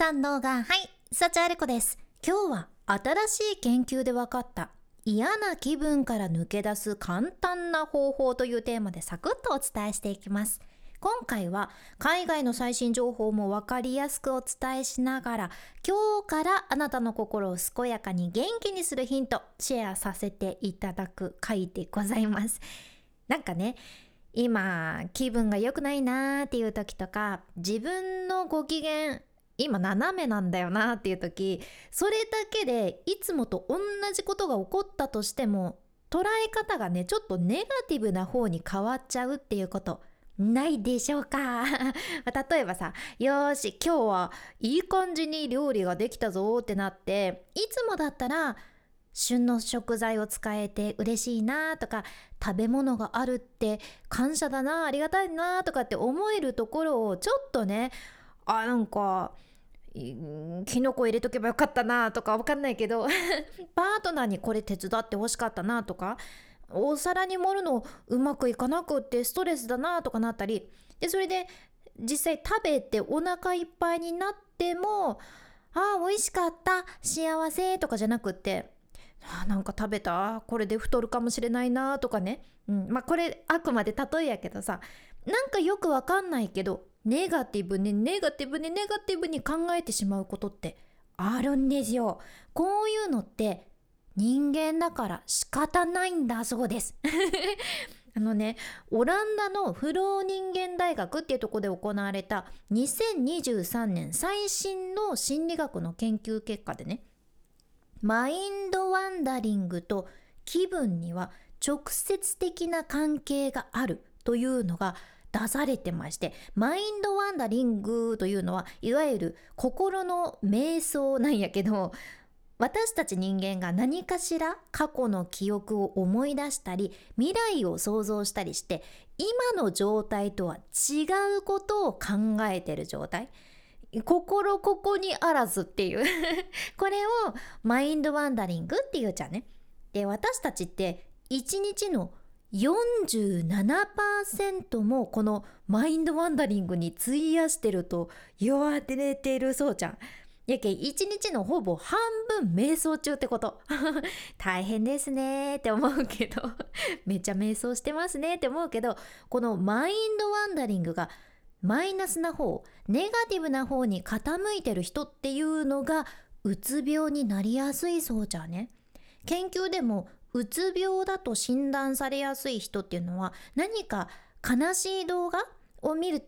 三能がはい幸あれ子です。今日は新しい研究で分かった嫌な気分から抜け出す簡単な方法というテーマでサクッとお伝えしていきます。今回は海外の最新情報も分かりやすくお伝えしながら今日からあなたの心を健やかに元気にするヒントシェアさせていただく回でございます。なんかね今気分が良くないなーっていう時とか自分のご機嫌今斜めなんだよなっていう時それだけでいつもと同じことが起こったとしても捉え方がねちょっとネガティブな方に変わっちゃうっていうことないでしょうか？例えばさよし今日はいい感じに料理ができたぞってなっていつもだったら旬の食材を使えて嬉しいなとか食べ物があるって感謝だなありがたいなとかって思えるところをちょっとねあなんかキノコ入れとけばよかったなとかわかんないけど パートナーにこれ手伝ってほしかったなとかお皿に盛るのうまくいかなくってストレスだなとかなったりでそれで実際食べてお腹いっぱいになってもああ美味しかった幸せとかじゃなくってあなんか食べたこれで太るかもしれないなとかね、うん、まあこれあくまで例えやけどさなんかよくわかんないけどネガティブにネガティブにネガティブに考えてしまうことってあるんですよ。こういうのって人間だから仕方ないんだそうです。あのねオランダのフローニンゲン大学っていうとこで行われた2023年最新の心理学の研究結果でねマインドワンダリングと気分には直接的な関係があるというのが出されてましてマインドワンダリングというのはいわゆる心の瞑想なんやけど私たち人間が何かしら過去の記憶を思い出したり未来を想像したりして今の状態とは違うことを考えてる状態心ここにあらずっていう これをマインドワンダリングっていうじゃんね。で私たちって一日の47%もこのマインドワンダリングに費やしてると言われてるそうちゃん。やけ一日のほぼ半分瞑想中ってこと。大変ですねって思うけど。めっちゃ瞑想してますねって思うけどこのマインドワンダリングがマイナスな方ネガティブな方に傾いてる人っていうのがうつ病になりやすいそうじゃね。研究でもうつ病だと診断されやすい人っていうのは何か悲しい動画を見るっ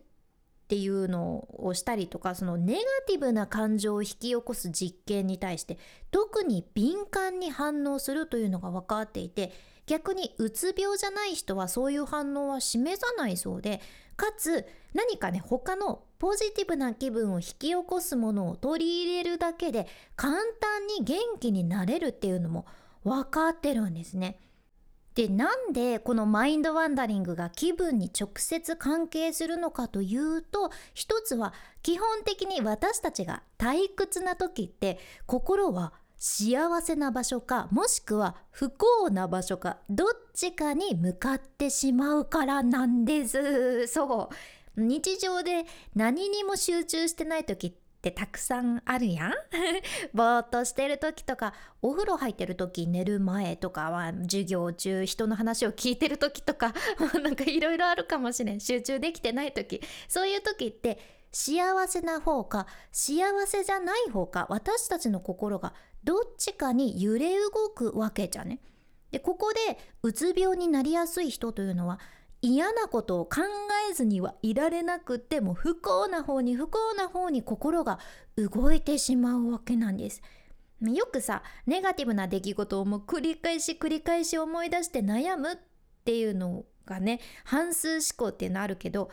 ていうのをしたりとかそのネガティブな感情を引き起こす実験に対して特に敏感に反応するというのが分かっていて逆にうつ病じゃない人はそういう反応は示さないそうでかつ何かね他のポジティブな気分を引き起こすものを取り入れるだけで簡単に元気になれるっていうのも分かってるんですね。でなんでこのマインドワンダリングが気分に直接関係するのかというと一つは基本的に私たちが退屈な時って心は幸せな場所かもしくは不幸な場所かどっちかに向かってしまうからなんですそう日常で何にも集中してない時ってってたくさんあるやん。ぼーっとしてる時とかお風呂入ってる時寝る前とかは授業中人の話を聞いてる時とか なんかいろいろあるかもしれん。集中できてない時。そういう時って幸せな方か幸せじゃない方か私たちの心がどっちかに揺れ動くわけじゃね。でここでうつ病になりやすい人というのは嫌なことを考えずにはいられなくても不幸な方に不幸な方に心が動いてしまうわけなんです。よくさネガティブな出来事をもう繰り返し繰り返し思い出して悩むっていうのがね反数思考っていうのあるけど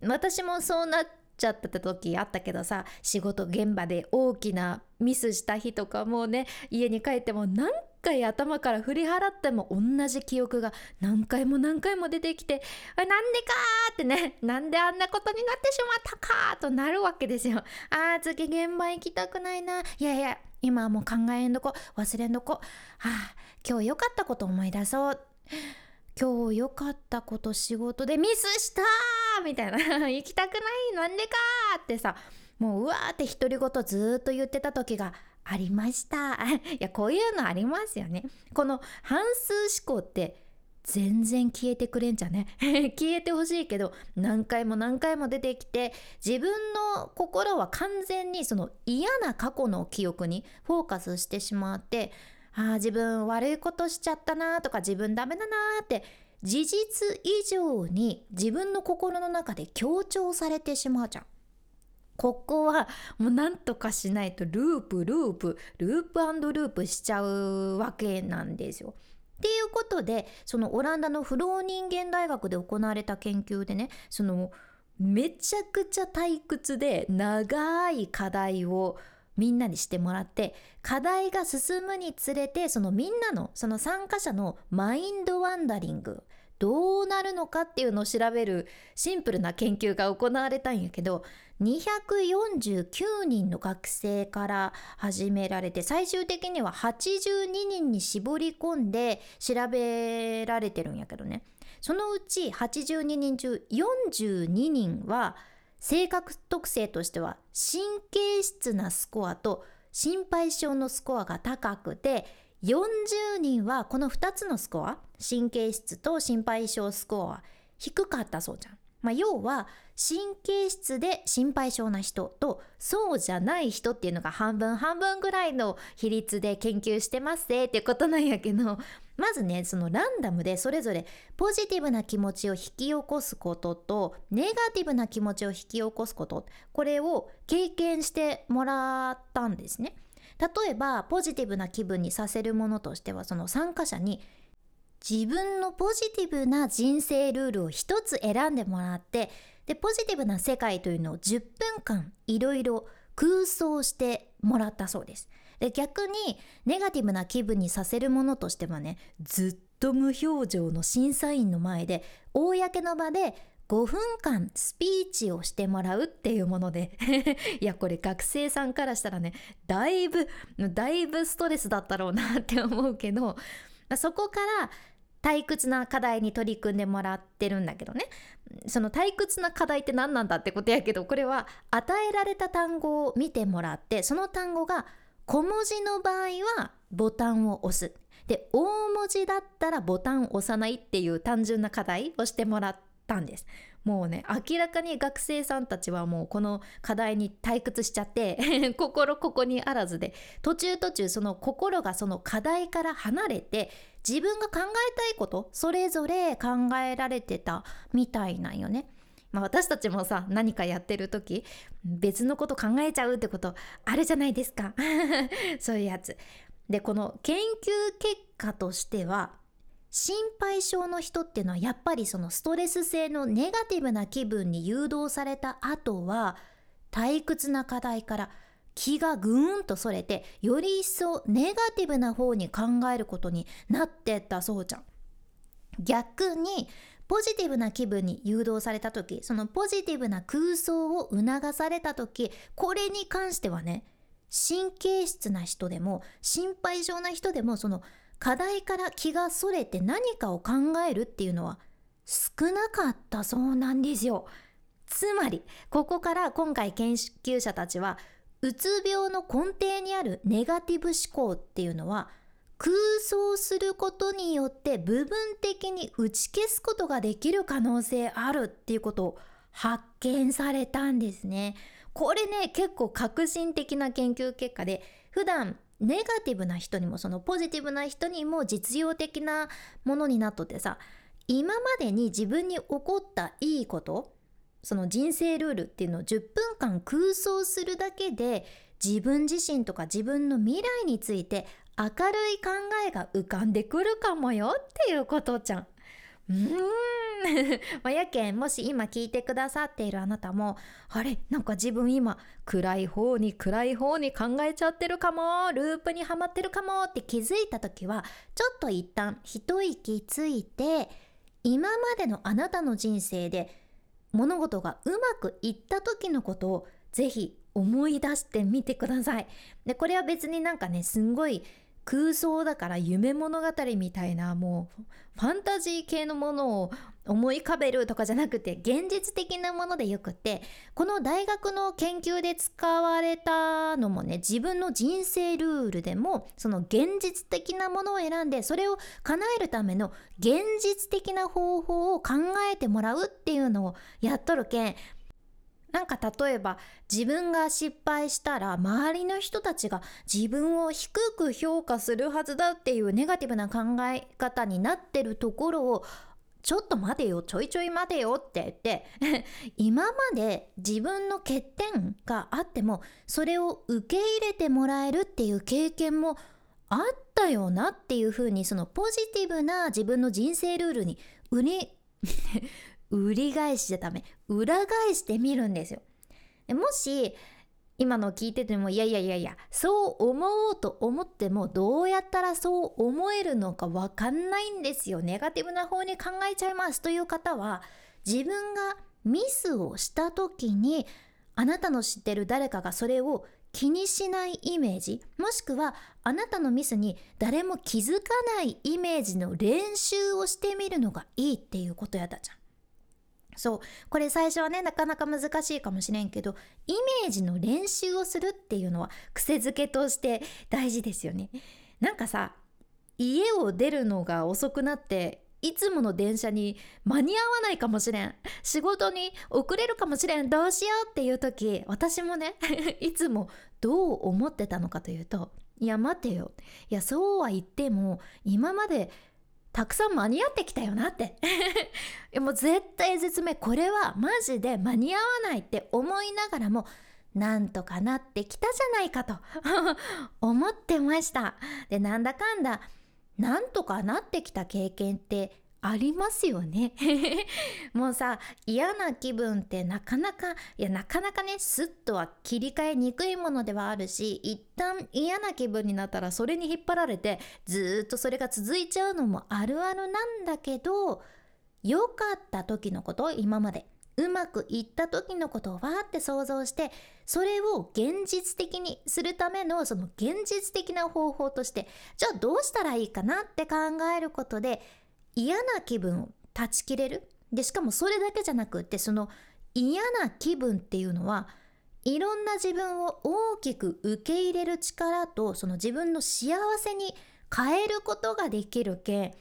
私もそうなっちゃってた時あったけどさ仕事現場で大きなミスした日とかもうね家に帰っても何回頭から振り払っても同じ記憶が何回も何回も出てきて「なんでか!」ってねなんであんなことになってしまったかとなるわけですよ。あー次現場行きたくないないやいや今はもう考えんどこ忘れんどこはあ今日良かったこと思い出そう今日良かったこと仕事でミスしたみたいな 行きたくない？なんでかってさもううわーって独り言ずっと言ってた時がありました。いやこういうのありますよね。この反数思考って全然消えてくれんじゃね？消えてほしいけど何回も何回も出てきて自分の心は完全にその嫌な過去の記憶にフォーカスしてしまってああ自分悪いことしちゃったなとか自分ダメだなって事実以上に自分の心の中で強調されてしまうじゃん。ここはもうなんとかしないとループループループループしちゃうわけなんですよ。っていうことでそのオランダのフロー人間大学で行われた研究でねそのめちゃくちゃ退屈で長い課題をみんなにしてもらって課題が進むにつれてそのみんなのその参加者のマインドワンダリングどうなるのかっていうのを調べるシンプルな研究が行われたんやけど249人の学生から始められて最終的には82人に絞り込んで調べられてるんやけどね。そのうち82人中42人は性格特性としては神経質なスコアと心配性のスコアが高くて40人はこの2つのスコア神経質と心配性スコア低かったそうじゃん。まあ、要は神経質で心配性な人とそうじゃない人っていうのが半分半分ぐらいの比率で研究してますぜってことなんやけど まずねそのランダムでそれぞれポジティブな気持ちを引き起こすこととネガティブな気持ちを引き起こすことこれを経験してもらったんですね。例えばポジティブな気分にさせるものとしてはその参加者に自分のポジティブな人生ルールを一つ選んでもらってでポジティブな世界というのを10分間いろいろ空想してもらったそうです。で逆にネガティブな気分にさせるものとしてはねずっと無表情の審査員の前で公の場で5分間スピーチをしてもらうっていうもので いやこれ学生さんからしたらねだいぶだいぶストレスだったろうなって思うけどそこから退屈な課題に取り組んでもらってるんだけどね。その退屈な課題って何なんだってことやけどこれは与えられた単語を見てもらってその単語が小文字の場合はボタンを押す。で大文字だったらボタンを押さないっていう単純な課題をしてもらったんですもうね明らかに学生さんたちはもうこの課題に退屈しちゃって 心ここにあらずで途中途中その心がその課題から離れて自分が考えたいことそれぞれ考えられてたみたいなんよね。まあ、私たちもさ何かやってる時別のこと考えちゃうってことあるじゃないですか そういうやつ。でこの研究結果としては心配性の人っていうのはやっぱりそのストレス性のネガティブな気分に誘導された後は退屈な課題から気がぐーんとそれてより一層ネガティブな方に考えることになってったそうじゃん。逆にポジティブな気分に誘導された時そのポジティブな空想を促された時これに関してはね神経質な人でも心配性な人でもその課題から気がそれて何かを考えるっていうのは少なかったそうなんですよ。つまりここから今回研究者たちはうつ病の根底にあるネガティブ思考っていうのは空想することによって部分的に打ち消すことができる可能性あるっていうことを発見されたんですね。これね結構革新的な研究結果で普段ネガティブな人にもそのポジティブな人にも実用的なものになっとってさ今までに自分に起こったいいことその人生ルールっていうのを10分間空想するだけで自分自身とか自分の未来について明るい考えが浮かんでくるかもよっていうことじゃん。うーん。まあ、やけんもし今聞いてくださっているあなたもあれ？なんか自分今暗い方に暗い方に考えちゃってるかも？ループにはまってるかも？って気づいた時はちょっと一旦一息ついて今までのあなたの人生で物事がうまくいった時のことをぜひ思い出してみてください。でこれは別になんかねすんごい空想だから夢物語みたいなもうファンタジー系のものを思い浮かべるとかじゃなくて現実的なものでよくてこの大学の研究で使われたのもね自分の人生ルールでもその現実的なものを選んでそれを叶えるための現実的な方法を考えてもらうっていうのをやっとるけんなんか例えば自分が失敗したら周りの人たちが自分を低く評価するはずだっていうネガティブな考え方になってるところをちょっと待てよちょいちょい待てよって言って 今まで自分の欠点があってもそれを受け入れてもらえるっていう経験もあったよなっていうふうにそのポジティブな自分の人生ルールに売り 売り返しちゃダメ。裏返してみるんですよ。もし今の聞いててもいやいやいやいやそう思おうと思ってもどうやったらそう思えるのかわかんないんですよ。ネガティブな方に考えちゃいます。という方は自分がミスをした時にあなたの知ってる誰かがそれを気にしないイメージもしくはあなたのミスに誰も気づかないイメージの練習をしてみるのがいいっていうことやったじゃん。そう。これ最初はねなかなか難しいかもしれんけどイメージの練習をするっていうのは癖づけとして大事ですよね。なんかさ家を出るのが遅くなっていつもの電車に間に合わないかもしれん。仕事に遅れるかもしれん。どうしようっていう時私もね いつもどう思ってたのかというといや待てよ。いやそうは言っても今までたくさん間に合ってきたよなって。もう絶対絶命これはマジで間に合わないって思いながらもなんとかなってきたじゃないかと 思ってました。でなんだかんだなんとかなってきた経験ってありますよね。もうさ嫌な気分ってなかなかいやなかなかねスッとは切り替えにくいものではあるし一旦嫌な気分になったらそれに引っ張られてずっとそれが続いちゃうのもあるあるなんだけど良かった時のこと今までうまくいった時のことをわーって想像してそれを現実的にするためのその現実的な方法としてじゃあどうしたらいいかなって考えることで嫌な気分を断ち切れる？でしかもそれだけじゃなくってその嫌な気分っていうのはいろんな自分を大きく受け入れる力とその自分の幸せに変えることができるけ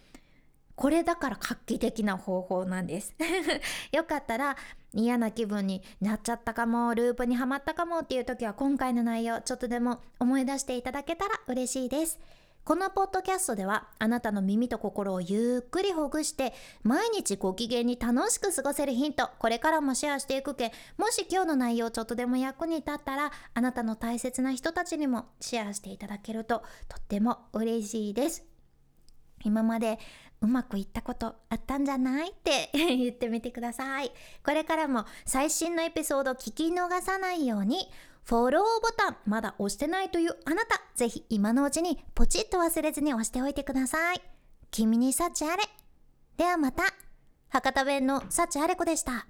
これだから画期的な方法なんです。よかったら嫌な気分になっちゃったかもループにはまったかもっていう時は今回の内容ちょっとでも思い出していただけたら嬉しいです。このポッドキャストではあなたの耳と心をゆっくりほぐして毎日ご機嫌に楽しく過ごせるヒントこれからもシェアしていくけもし今日の内容ちょっとでも役に立ったらあなたの大切な人たちにもシェアしていただけるととっても嬉しいです。今までうまくいったことあったんじゃない？って 言ってみてください。これからも最新のエピソード聞き逃さないようにフォローボタンまだ押してないというあなた、ぜひ今のうちにポチッと忘れずに押しておいてください。君に幸あれ。ではまた。博多弁の幸あれ子でした。